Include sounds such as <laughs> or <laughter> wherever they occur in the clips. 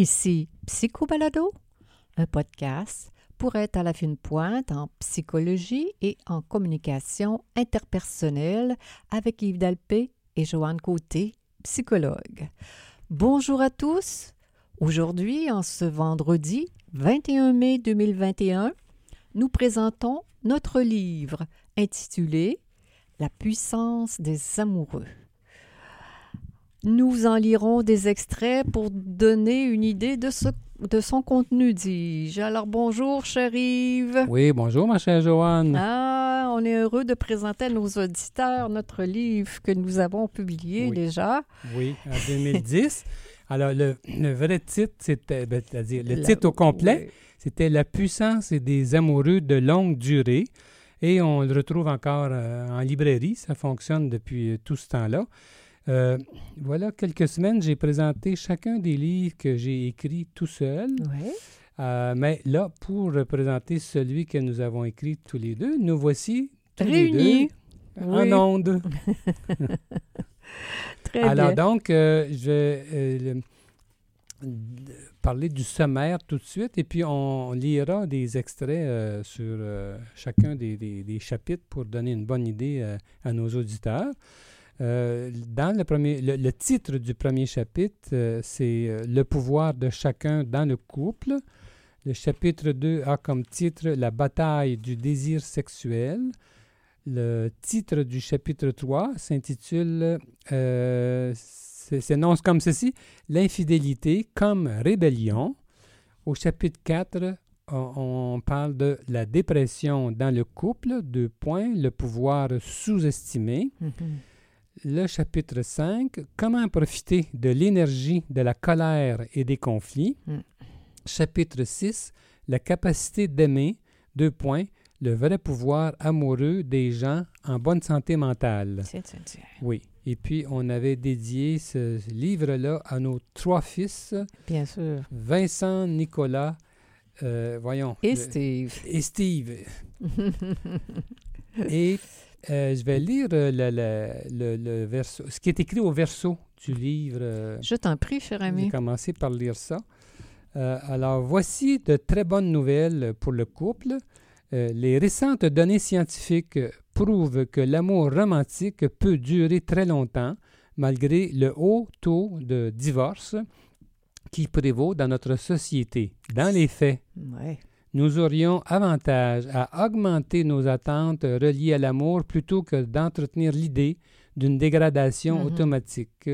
Ici Psychobalado, un podcast pour être à la fine pointe en psychologie et en communication interpersonnelle avec Yves Dalpé et Joanne Côté, psychologue. Bonjour à tous. Aujourd'hui, en ce vendredi 21 mai 2021, nous présentons notre livre intitulé La puissance des amoureux. Nous en lirons des extraits pour donner une idée de, ce, de son contenu, dis-je. Alors bonjour, cher Yves. Oui, bonjour, ma chère Joanne. Ah, on est heureux de présenter à nos auditeurs notre livre que nous avons publié Oui. déjà. Oui, en 2010. <laughs> Alors, le, le vrai titre, c'était, ben, c'est-à-dire le La- titre au complet, Oui. c'était La puissance des amoureux de longue durée. Et on le retrouve encore euh, en librairie. Ça fonctionne depuis euh, tout ce temps-là. Euh, voilà, quelques semaines, j'ai présenté chacun des livres que j'ai écrits tout seul. Oui. Euh, mais là, pour présenter celui que nous avons écrit tous les deux, nous voici tous les Réunis. deux Oui. en ondes. <laughs> Très Alors bien. donc, euh, je vais parler du sommaire tout de suite et puis on lira des extraits sur chacun des, des- des chapitres pour donner une bonne idée à nos auditeurs. Euh, dans le, premier, le, titre du premier chapitre, euh, c'est euh, Le pouvoir de chacun dans le couple. Le chapitre 2 a comme titre La bataille du désir sexuel. Le titre du chapitre 3 s'intitule, euh, s'énonce comme ceci, L'infidélité comme rébellion. Au chapitre 4, on, parle de la dépression dans le couple, deux points, le pouvoir sous-estimé. Mhm. Le chapitre 5, Comment profiter de l'énergie de la colère et des conflits. Mm. Chapitre 6, La capacité d'aimer, deux points, le vrai pouvoir amoureux des gens en bonne santé mentale. Oui. Et puis, on avait dédié ce livre-là à nos trois fils, Bien sûr. Vincent, Nicolas, euh, voyons. Et le- Steve. et Steve. <laughs> Et euh, je vais lire euh, le, le- le- verso, ce qui est écrit au verso du livre. euh, Je t'en prie, cher J'ai ami. commencé par lire ça. Euh, alors, voici de très bonnes nouvelles pour le couple. Les récentes données scientifiques prouvent que l'amour romantique peut durer très longtemps malgré le haut taux de divorce qui prévaut dans notre société. Dans les faits, Ouais. Nous aurions avantage à augmenter nos attentes reliées à l'amour plutôt que d'entretenir l'idée d'une dégradation Mhm. automatique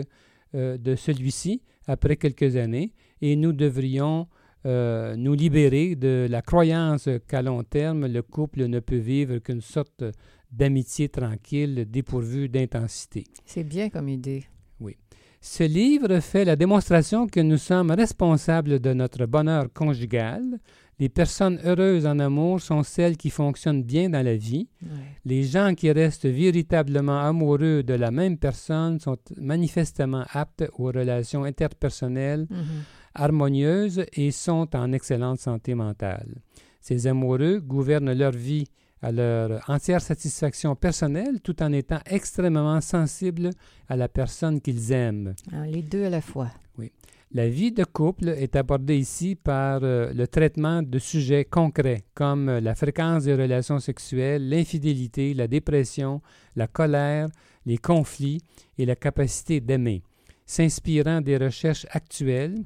euh, de celui-ci après quelques années et nous devrions euh, nous libérer de la croyance qu'à long terme, le couple ne peut vivre qu'une sorte d'amitié tranquille dépourvue d'intensité. C'est bien comme idée. Ce livre fait la démonstration que nous sommes responsables de notre bonheur conjugal. Les personnes heureuses en amour sont celles qui fonctionnent bien dans la vie. Ouais. Les gens qui restent véritablement amoureux de la même personne sont manifestement aptes aux relations interpersonnelles Mhm. harmonieuses et sont en excellente santé mentale. Ces amoureux gouvernent leur vie à leur entière satisfaction personnelle tout en étant extrêmement sensibles à la personne qu'ils aiment. Ah, les deux à la fois. La vie de couple est abordée ici par euh, le traitement de sujets concrets comme euh, la fréquence des relations sexuelles, l'infidélité, la dépression, la colère, les conflits et la capacité d'aimer. S'inspirant des recherches actuelles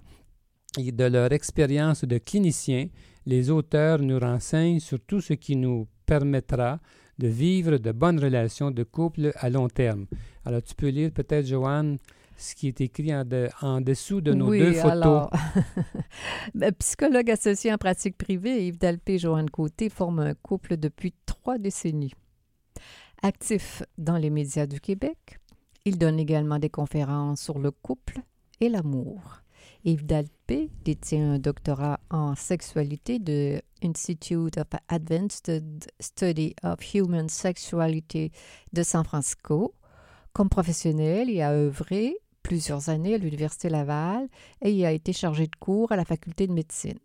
et de leur expérience de cliniciens, les auteurs nous renseignent sur tout ce qui nous permettra de vivre de bonnes relations de couple à long terme. Alors, tu peux lire peut-être, Joanne, ce qui est écrit en, de- en dessous de nos oui, deux photos. alors, <laughs> ben, psychologue associé en pratique privée, Yves Dalpé et Joanne Côté forment un couple depuis trois décennies. Actif dans les médias du Québec, il donne également des conférences sur le couple et l'amour. Yves Dalpé détient un doctorat en sexualité de Institute of Advanced Study of Human Sexuality de San Francisco. Comme professionnel, il a œuvré plusieurs années à l'Université Laval et il a été chargé de cours à la faculté de médecine.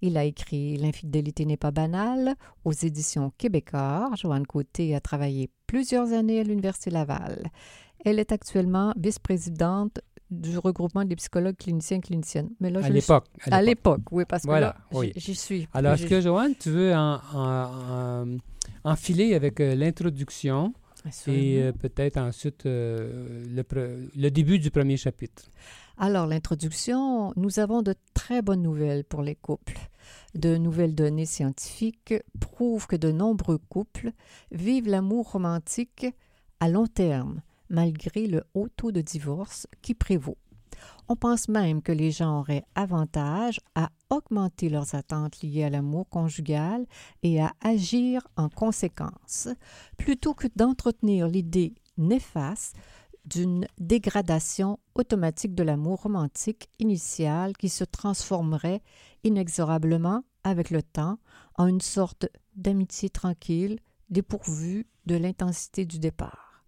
Il a écrit L'infidélité n'est pas banale aux éditions Québécois. Joanne Côté a travaillé plusieurs années à l'Université Laval. Elle est actuellement vice-présidente du regroupement des psychologues cliniciens et cliniciennes. Mais là, à l'époque. suis- À l'époque, oui, parce que Voilà, là, oui. j'y- suis. Alors, est-ce que, Joanne, tu veux en, en- en- enfiler avec euh, l'introduction? Et euh, peut-être ensuite euh, le, pre- le début du premier chapitre? Alors, l'introduction, nous avons de très bonnes nouvelles pour les couples. De nouvelles données scientifiques prouvent que de nombreux couples vivent l'amour romantique à long terme, malgré le haut taux de divorce qui prévaut. On pense même que les gens auraient avantage à augmenter leurs attentes liées à l'amour conjugal et à agir en conséquence, plutôt que d'entretenir l'idée néfaste d'une dégradation automatique de l'amour romantique initial qui se transformerait inexorablement avec le temps en une sorte d'amitié tranquille dépourvue de l'intensité du départ.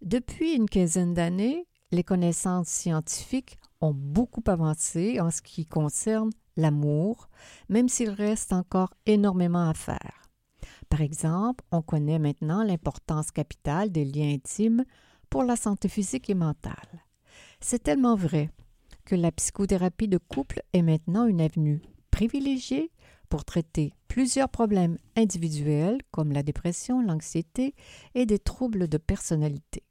Depuis une quinzaine d'années, les connaissances scientifiques ont beaucoup avancé en ce qui concerne l'amour, même s'il reste encore énormément à faire. Par exemple, on connaît maintenant l'importance capitale des liens intimes pour la santé physique et mentale. C'est tellement vrai que la psychothérapie de couple est maintenant une avenue privilégiée pour traiter plusieurs problèmes individuels comme la dépression, l'anxiété et des troubles de personnalité.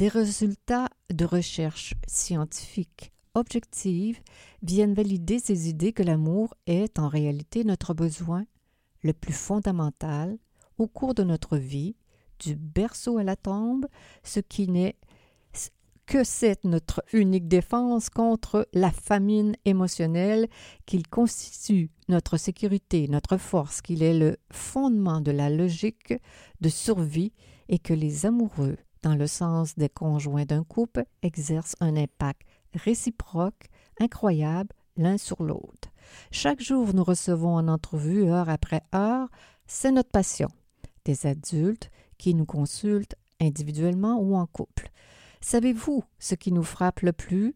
Des résultats de recherche scientifique objective viennent valider ces idées que l'amour est en réalité notre besoin le plus fondamental au cours de notre vie, du berceau à la tombe, ce qui n'est que c'est notre unique défense contre la famine émotionnelle, qu'il constitue notre sécurité, notre force, qu'il est le fondement de la logique de survie et que les amoureux, dans le sens des conjoints d'un couple, exercent un impact réciproque, incroyable l'un sur l'autre. Chaque jour, nous recevons en entrevue, heure après heure, c'est notre passion. Des adultes qui nous consultent individuellement ou en couple. Savez-vous ce qui nous frappe le plus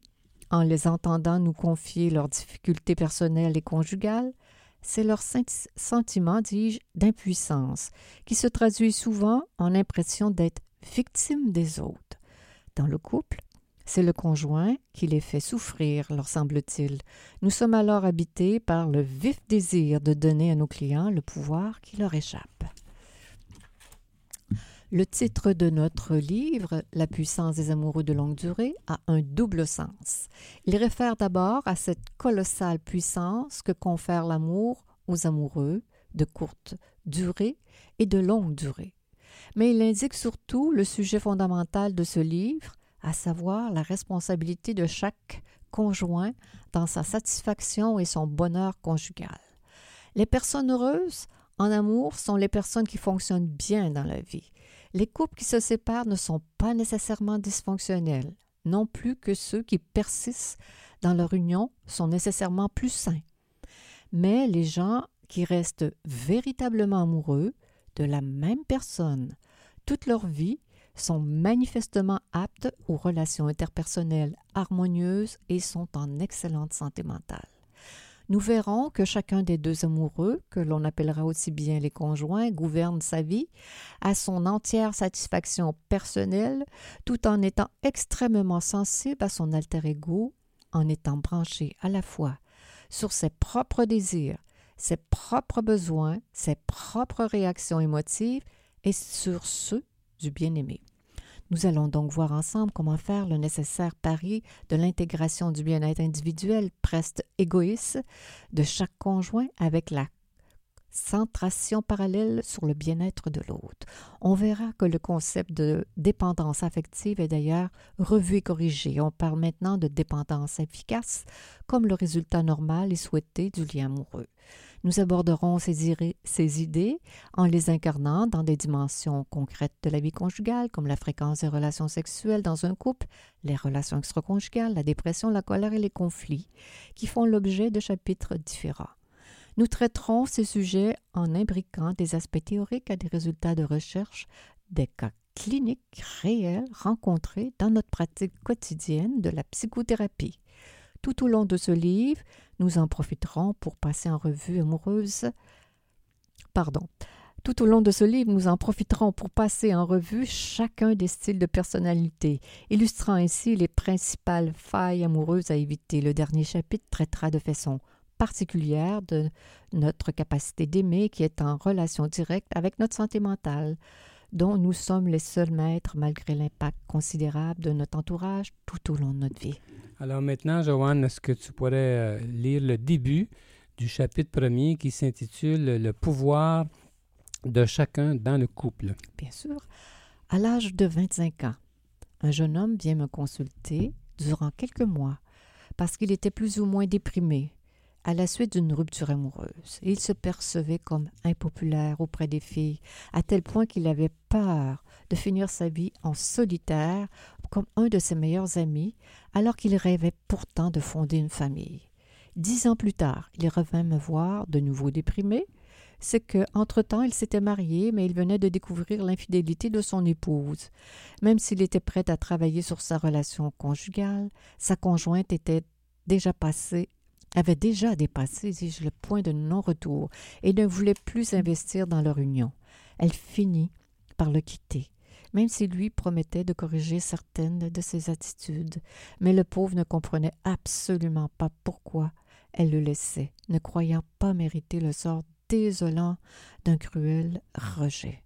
en les entendant nous confier leurs difficultés personnelles et conjugales? C'est leur sen- sentiment, dis-je, d'impuissance, qui se traduit souvent en l'impression d'être victime des autres. Dans le couple, c'est le conjoint qui les fait souffrir, leur semble-t-il. Nous sommes alors habités par le vif désir de donner à nos clients le pouvoir qui leur échappe. Le titre de notre livre, La puissance des amoureux de longue durée, a un double sens. Il réfère d'abord à cette colossale puissance que confère l'amour aux amoureux de courte durée et de longue durée. Mais il indique surtout le sujet fondamental de ce livre, à savoir la responsabilité de chaque conjoint dans sa satisfaction et son bonheur conjugal. Les personnes heureuses en amour sont les personnes qui fonctionnent bien dans la vie. Les couples qui se séparent ne sont pas nécessairement dysfonctionnels, non plus que ceux qui persistent dans leur union sont nécessairement plus sains. Mais les gens qui restent véritablement amoureux de la même personne toute leur vie sont manifestement aptes aux relations interpersonnelles harmonieuses et sont en excellente santé mentale. Nous verrons que chacun des deux amoureux, que l'on appellera aussi bien les conjoints, gouverne sa vie à son entière satisfaction personnelle, tout en étant extrêmement sensible à son alter ego, en étant branché à la fois sur ses propres désirs, ses propres besoins, ses propres réactions émotives et sur ceux du bien-aimé. Nous allons donc voir ensemble comment faire le nécessaire pari de l'intégration du bien-être individuel presque égoïste de chaque conjoint avec la centration parallèle sur le bien-être de l'autre. On verra que le concept de dépendance affective est d'ailleurs revu et corrigé. On parle maintenant de dépendance efficace comme le résultat normal et souhaité du lien amoureux. Nous aborderons ces, idées en les incarnant dans des dimensions concrètes de la vie conjugale, comme la fréquence des relations sexuelles dans un couple, les relations extraconjugales, la dépression, la colère et les conflits, qui font l'objet de chapitres différents. Nous traiterons ces sujets en imbriquant des aspects théoriques à des résultats de recherche, des cas cliniques réels rencontrés dans notre pratique quotidienne de la psychothérapie. Tout au long de ce livre, nous en profiterons pour passer en revue. Pardon. Tout au long de ce livre, nous en profiterons pour passer en revue chacun des styles de personnalité, illustrant ainsi les principales failles amoureuses à éviter. Le dernier chapitre traitera de façon particulière de notre capacité d'aimer qui est en relation directe avec notre santé mentale, dont nous sommes les seuls maîtres malgré l'impact considérable de notre entourage tout au long de notre vie. Alors maintenant, Joanne, est-ce que tu pourrais euh, lire le début du chapitre premier qui s'intitule Le pouvoir de chacun dans le couple? Bien sûr. À l'âge de 25 ans, un jeune homme vient me consulter durant quelques mois parce qu'il était plus ou moins déprimé à la suite d'une rupture amoureuse. Il se percevait comme impopulaire auprès des filles, à tel point qu'il avait peur de finir sa vie en solitaire comme un de ses meilleurs amis, alors qu'il rêvait pourtant de fonder une famille. Dix ans plus tard, il revint me voir, de nouveau déprimé. C'est que, entre-temps, il s'était marié, mais il venait de découvrir l'infidélité de son épouse. Même s'il était prêt à travailler sur sa relation conjugale, sa conjointe était déjà passée avait déjà dépassé, le point de non-retour et ne voulait plus investir dans leur union. Elle finit par le quitter, même si lui promettait de corriger certaines de ses attitudes. Mais le pauvre ne comprenait absolument pas pourquoi elle le laissait, ne croyant pas mériter le sort désolant d'un cruel rejet.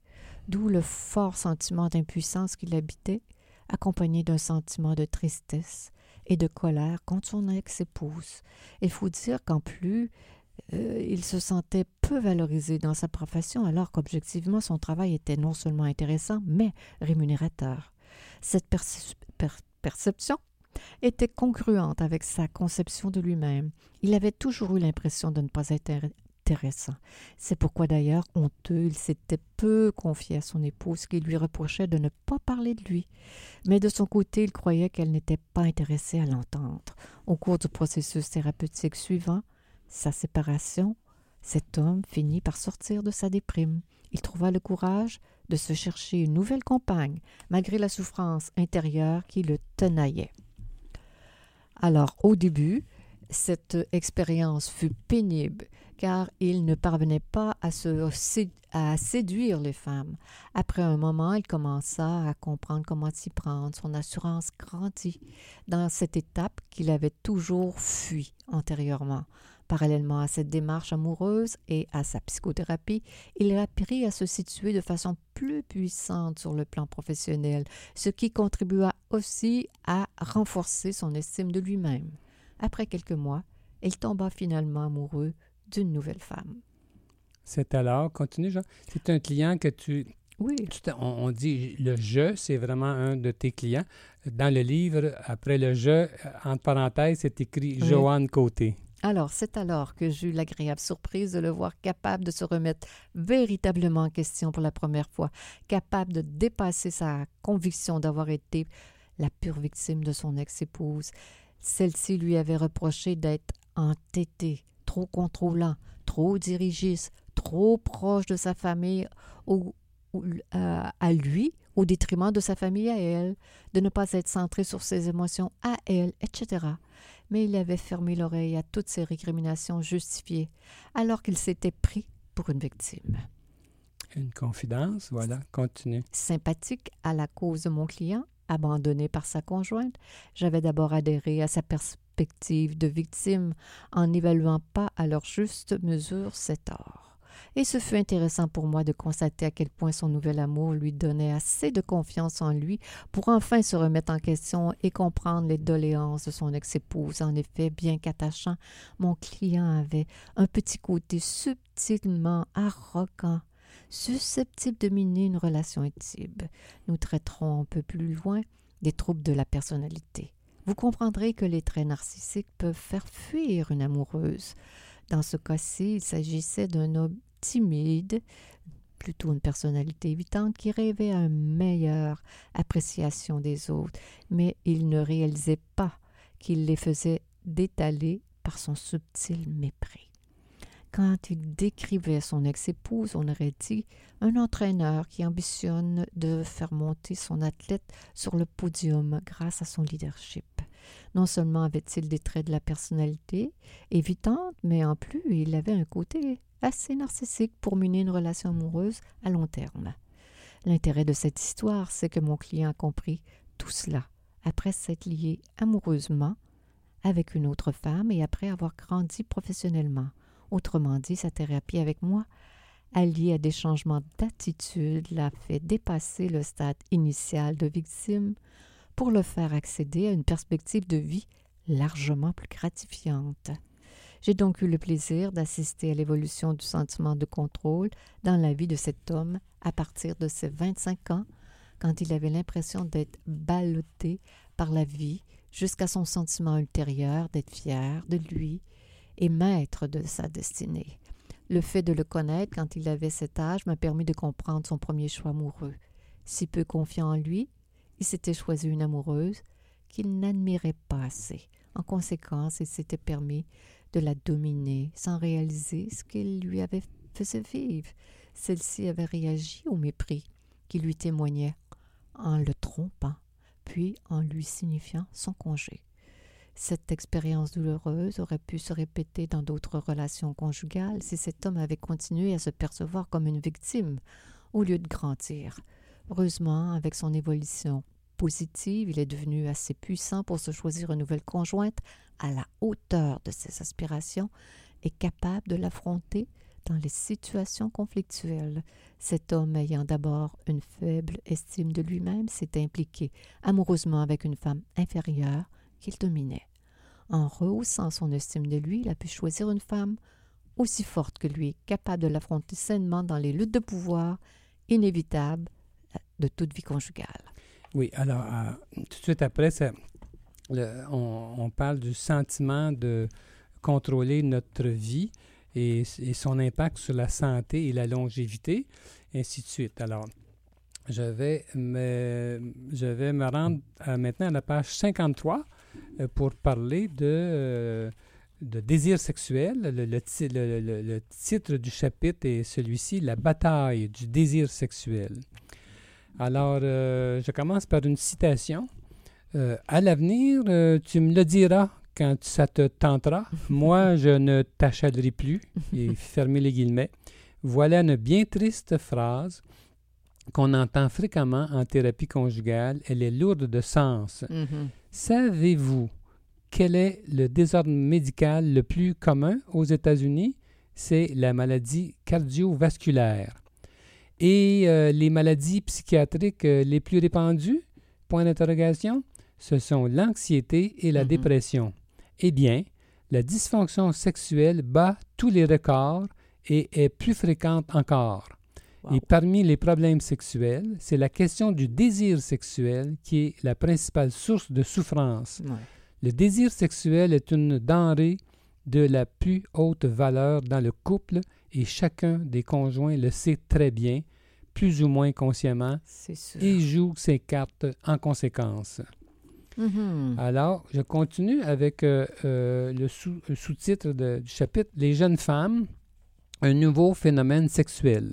D'où le fort sentiment d'impuissance qui l'habitait, accompagné d'un sentiment de tristesse et de colère contre son ex-épouse. Il faut dire qu'en plus, euh, il se sentait peu valorisé dans sa profession alors qu'objectivement son travail était non seulement intéressant, mais rémunérateur. Cette perception était congruente avec sa conception de lui-même. Il avait toujours eu l'impression de ne pas être c'est pourquoi d'ailleurs, honteux, il s'était peu confié à son épouse qui lui reprochait de ne pas parler de lui. Mais de son côté, il croyait qu'elle n'était pas intéressée à l'entendre. Au cours du processus thérapeutique suivant, sa séparation, cet homme finit par sortir de sa déprime. Il trouva le courage de se chercher une nouvelle compagne, malgré la souffrance intérieure qui le tenaillait. Alors, au début, cette expérience fut pénible car il ne parvenait pas à, séduire les femmes. Après un moment, il commença à comprendre comment s'y prendre. Son assurance grandit dans cette étape qu'il avait toujours fui antérieurement. Parallèlement à cette démarche amoureuse et à sa psychothérapie, il apprit à se situer de façon plus puissante sur le plan professionnel, ce qui contribua aussi à renforcer son estime de lui-même. Après quelques mois, il tomba finalement amoureux d'une nouvelle femme. C'est alors, continue Jean, c'est un client que tu... Oui. on, dit le je, c'est vraiment un de tes clients. Dans le livre, après le je, entre parenthèses, c'est écrit Joanne Côté. Alors, c'est alors que j'ai eu l'agréable surprise de le voir capable de se remettre véritablement en question pour la première fois, capable de dépasser sa conviction d'avoir été la pure victime de son ex-épouse. Celle-ci lui avait reproché d'être entêté, trop contrôlant, trop dirigiste, trop proche de sa famille ou, euh, à lui au détriment de sa famille à elle, de ne pas être centré sur ses émotions à elle, etc. Mais il avait fermé l'oreille à toutes ces récriminations justifiées, alors qu'il s'était pris pour une victime. Une confidence, voilà, continue. Sympathique à la cause de mon client, abandonné par sa conjointe, j'avais d'abord adhéré à sa perspective de victime en n'évaluant pas à leur juste mesure cet tort. Et ce fut intéressant pour moi de constater à quel point son nouvel amour lui donnait assez de confiance en lui pour enfin se remettre en question et comprendre les doléances de son ex-épouse. En effet, bien qu'attachant, mon client avait un petit côté subtilement arrogant susceptible de miner une relation intime. Nous traiterons un peu plus loin des troubles de la personnalité vous comprendrez que les traits narcissiques peuvent faire fuir une amoureuse. Dans ce cas-ci, il s'agissait d'un homme timide, plutôt une personnalité évitante qui rêvait à une meilleure appréciation des autres, mais il ne réalisait pas qu'il les faisait détaler par son subtil mépris. Quand il décrivait son ex-épouse, on aurait dit un entraîneur qui ambitionne de faire monter son athlète sur le podium grâce à son leadership. Non seulement avait-il des traits de la personnalité évitante, mais en plus il avait un côté assez narcissique pour mener une relation amoureuse à long terme. L'intérêt de cette histoire, c'est que mon client a compris tout cela après s'être lié amoureusement avec une autre femme et après avoir grandi professionnellement. Autrement dit, sa thérapie avec moi, alliée à des changements d'attitude, l'a fait dépasser le stade initial de victime pour le faire accéder à une perspective de vie largement plus gratifiante. J'ai donc eu le plaisir d'assister à l'évolution du sentiment de contrôle dans la vie de cet homme à partir de ses 25 ans, quand il avait l'impression d'être ballotté par la vie, jusqu'à son sentiment ultérieur d'être fier de lui et maître de sa destinée. Le fait de le connaître quand il avait cet âge m'a permis de comprendre son premier choix amoureux. Si peu confiant en lui, il s'était choisi une amoureuse qu'il n'admirait pas assez. En conséquence, il s'était permis de la dominer sans réaliser ce qu'il lui avait fait vivre. Celle-ci avait réagi au mépris qui lui témoignait en le trompant, puis en lui signifiant son congé. Cette expérience douloureuse aurait pu se répéter dans d'autres relations conjugales si cet homme avait continué à se percevoir comme une victime au lieu de grandir. Heureusement, avec son évolution positive, il est devenu assez puissant pour se choisir une nouvelle conjointe à la hauteur de ses aspirations et capable de l'affronter dans les situations conflictuelles. Cet homme ayant d'abord une faible estime de lui-même s'est impliqué amoureusement avec une femme inférieure qu'il dominait. En rehaussant son estime de lui, il a pu choisir une femme aussi forte que lui, capable de l'affronter sainement dans les luttes de pouvoir inévitables de toute vie conjugale. Oui, alors, euh, tout de suite après, on, parle du sentiment de contrôler notre vie et, son impact sur la santé et la longévité, ainsi de suite. Alors, je vais me, je vais me rendre maintenant à la page 53 euh, pour parler de, euh, de désir sexuel. Le, le, titre du chapitre est celui-ci, La bataille du désir sexuel. Alors, euh, je commence par une citation. à l'avenir, tu me le diras quand ça te tentera. Moi, <laughs> je ne t'achalerai plus. Et fermez les guillemets. Voilà une bien triste phrase qu'on entend fréquemment en thérapie conjugale. Elle est lourde de sens. Mm-hmm. Savez-vous quel est le désordre médical le plus commun aux États-Unis? C'est la maladie cardiovasculaire. Et euh, les maladies psychiatriques euh, les plus répandues? Point d'interrogation. Ce sont l'anxiété et la mm-hmm. dépression. Eh bien, la dysfonction sexuelle bat tous les records et est plus fréquente encore. Et parmi les problèmes sexuels, c'est la question du désir sexuel qui est la principale source de souffrance. Le désir sexuel est une denrée de la plus haute valeur dans le couple et chacun des conjoints le sait très bien, plus ou moins consciemment, et joue ses cartes en conséquence. Mm-hmm. Alors, je continue avec euh, euh, le sous-titre du chapitre Les jeunes femmes, un nouveau phénomène sexuel.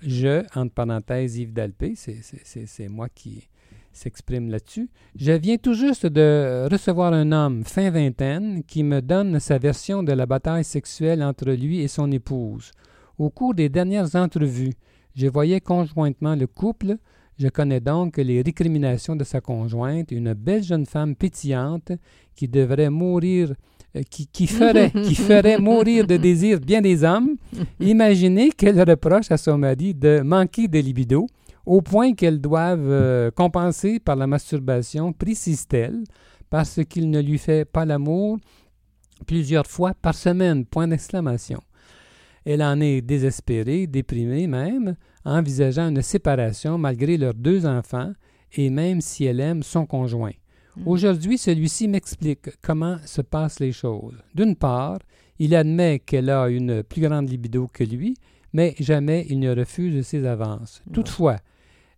Je, entre parenthèses, Yves Dalpé, c'est moi qui s'exprime là-dessus. Je viens tout juste de recevoir un homme fin vingtaine qui me donne sa version de la bataille sexuelle entre lui et son épouse. Au cours des dernières entrevues, je voyais conjointement le couple. Je connais donc les récriminations de sa conjointe, une belle jeune femme pétillante qui devrait mourir euh, qui, ferait, qui ferait mourir de désir bien des hommes, <laughs> imaginez qu'elle reproche à son mari de manquer de libido au point qu'elle doive euh, compenser par la masturbation, précise-t-elle, parce qu'il ne lui fait pas l'amour plusieurs fois par semaine. Point d'exclamation. Elle en est désespérée, déprimée même, envisageant une séparation malgré leurs deux enfants et même si elle aime son conjoint. Mm. Aujourd'hui, celui-ci m'explique comment se passent les choses. D'une part, il admet qu'elle a une plus grande libido que lui, mais jamais il ne refuse ses avances. Toutefois,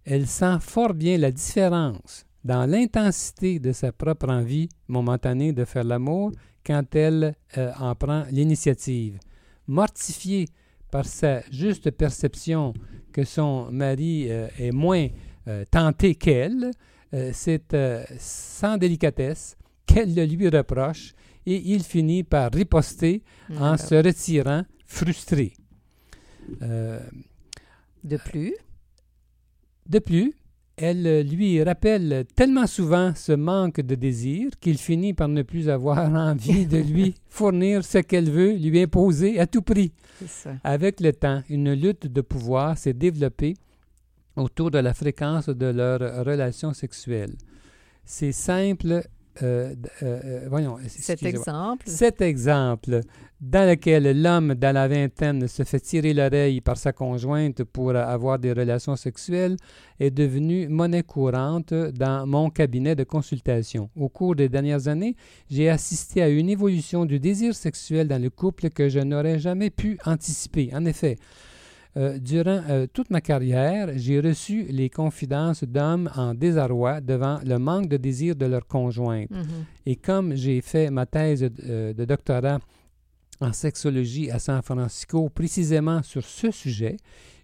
elle sent fort bien la différence dans l'intensité de sa propre envie momentanée de faire l'amour quand elle euh, en prend l'initiative. Mortifiée par sa juste perception que son mari euh, est moins euh, tenté qu'elle, euh, c'est euh, sans délicatesse qu'elle le lui reproche et il finit par riposter en se retirant frustré. Euh, de plus? De plus, elle lui rappelle tellement souvent ce manque de désir qu'il finit par ne plus avoir <laughs> envie de lui <laughs> fournir ce qu'elle veut lui imposer à tout prix. Avec le temps, une lutte de pouvoir s'est développée autour de la fréquence de leurs relations sexuelles. C'est simple euh, euh, euh, voyons, cet exemple. Cet exemple dans lequel l'homme dans la vingtaine se fait tirer l'oreille par sa conjointe pour avoir des relations sexuelles est devenu monnaie courante dans mon cabinet de consultation. Au cours des dernières années, j'ai assisté à une évolution du désir sexuel dans le couple que je n'aurais jamais pu anticiper. En effet, euh, durant euh, toute ma carrière, j'ai reçu les confidences d'hommes en désarroi devant le manque de désir de leur conjointe. Mhm. Et comme j'ai fait ma thèse euh, de doctorat en sexologie à San Francisco précisément sur ce sujet,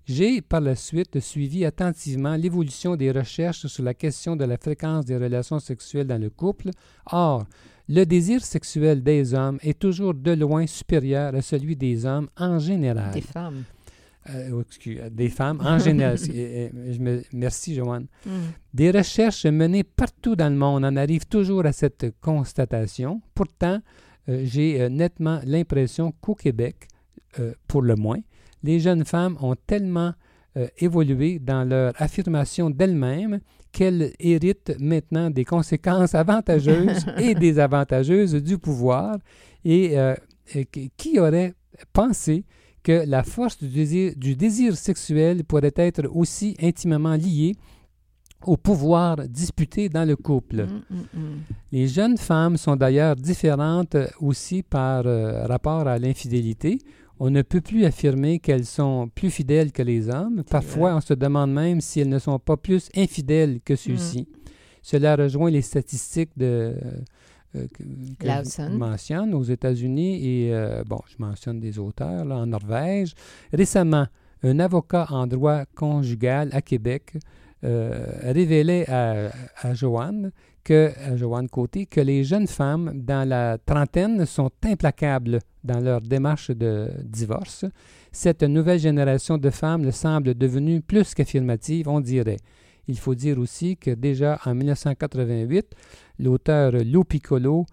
j'ai par la suite suivi attentivement l'évolution des recherches sur la question de la fréquence des relations sexuelles dans le couple. Or, le désir sexuel des hommes est toujours de loin supérieur à celui des hommes en général. Des femmes. Euh, oh, euh, des femmes en général. <laughs> je me, merci, Joanne. Mm. Des recherches menées partout dans le monde en arrivent toujours à cette constatation. Pourtant, euh, j'ai nettement l'impression qu'au Québec, pour le moins, les jeunes femmes ont tellement évolué dans leur affirmation d'elles-mêmes qu'elles héritent maintenant des conséquences avantageuses <laughs> et désavantageuses du pouvoir. Et, et qui aurait pensé que la force du désir, du désir sexuel pourrait être aussi intimement liée au pouvoir disputé dans le couple. Mm, mm, mm. Les jeunes femmes sont d'ailleurs différentes aussi par euh, rapport à l'infidélité. On ne peut plus affirmer qu'elles sont plus fidèles que les hommes. Parfois, on se demande même si elles ne sont pas plus infidèles que ceux-ci. Cela rejoint les statistiques de euh, que, je mentionne aux États-Unis et, euh, bon, je mentionne des auteurs là, en Norvège. Récemment, un avocat en droit conjugal à Québec euh, révélait à, à Joanne que, à Joanne Côté, que les jeunes femmes dans la trentaine sont implacables dans leur démarche de divorce. Cette nouvelle génération de femmes semble devenue plus qu'affirmative, on dirait. Il faut dire aussi que déjà en 1988, l'auteur Lou Piccolo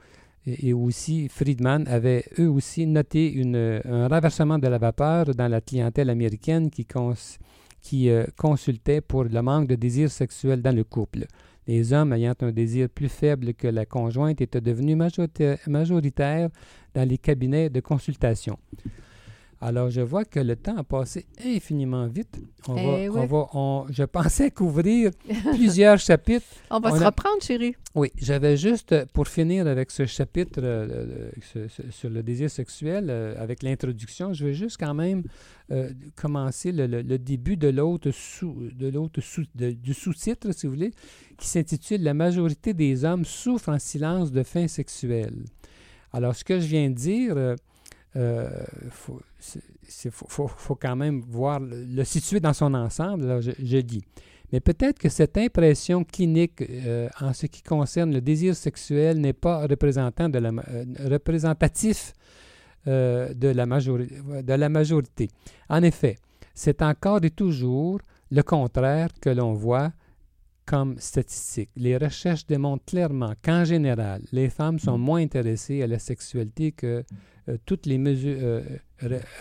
et, aussi Friedman avaient eux aussi noté un renversement de la vapeur dans la clientèle américaine qui, qui euh, consultait pour le manque de désir sexuel dans le couple. Les hommes ayant un désir plus faible que la conjointe étaient devenus majoritaires dans les cabinets de consultation. Alors, je vois que le temps a passé infiniment vite. On eh va, on va, je pensais couvrir <laughs> plusieurs chapitres. On va se reprendre, chérie. Oui, j'avais juste, pour finir avec ce chapitre euh, sur le désir sexuel, euh, avec l'introduction, je vais juste quand même euh, commencer le, début de l'autre sous, de l'autre sous, du sous-titre, si vous voulez, qui s'intitule La majorité des hommes souffrent en silence de faim sexuelle. Alors, ce que je viens de dire euh, faut, quand même voir le, situer dans son ensemble, je, dis. Mais peut-être que cette impression clinique euh, en ce qui concerne le désir sexuel n'est pas représentant de la, euh, représentatif de, la de la majorité. En effet, c'est encore et toujours le contraire que l'on voit comme statistique. Les recherches démontrent clairement qu'en général, les femmes sont moins intéressées à la sexualité que euh, toutes les mesures, euh,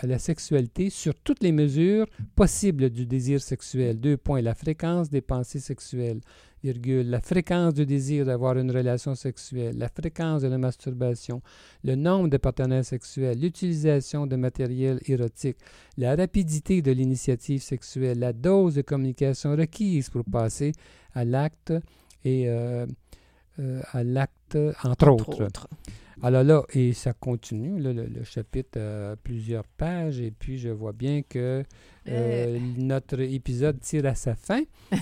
à la sexualité sur toutes les mesures possibles du désir sexuel. Deux points, la fréquence des pensées sexuelles, virgule, la fréquence du désir d'avoir une relation sexuelle, la fréquence de la masturbation, le nombre de partenaires sexuels, l'utilisation de matériel érotique, la rapidité de l'initiative sexuelle, la dose de communication requise pour passer à l'acte et euh, à l'acte, entre, autres. Alors là, et ça continue, le, chapitre a plusieurs pages, et puis je vois bien que euh, notre épisode tire à sa fin. <laughs>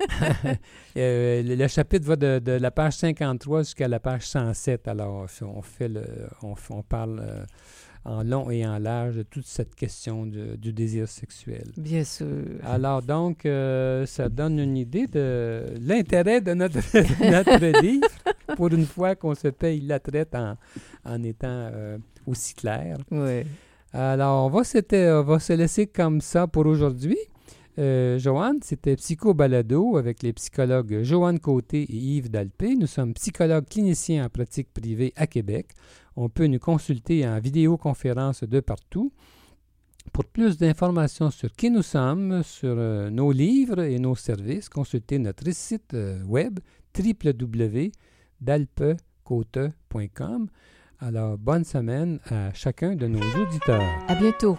<laughs> Euh, le, chapitre va de, la page 53 jusqu'à la page 107. Alors, on fait le, on, parle euh, en long et en large de toute cette question du désir sexuel. Bien sûr. Alors donc, euh, ça donne une idée de l'intérêt de notre, <laughs> notre livre, pour une fois qu'on se paye la traite en, en étant euh, aussi clair. Oui. Alors, on va, on va se laisser comme ça pour aujourd'hui. Euh, Joanne, c'était Psycho Balado avec les psychologues Joanne Côté et Yves Dalpé. Nous sommes psychologues cliniciens en pratique privée à Québec. On peut nous consulter en vidéoconférence de partout. Pour plus d'informations sur qui nous sommes, sur euh, nos livres et nos services, consultez notre site euh, web www.dalpecote.com. Alors, bonne semaine à chacun de nos auditeurs. À bientôt.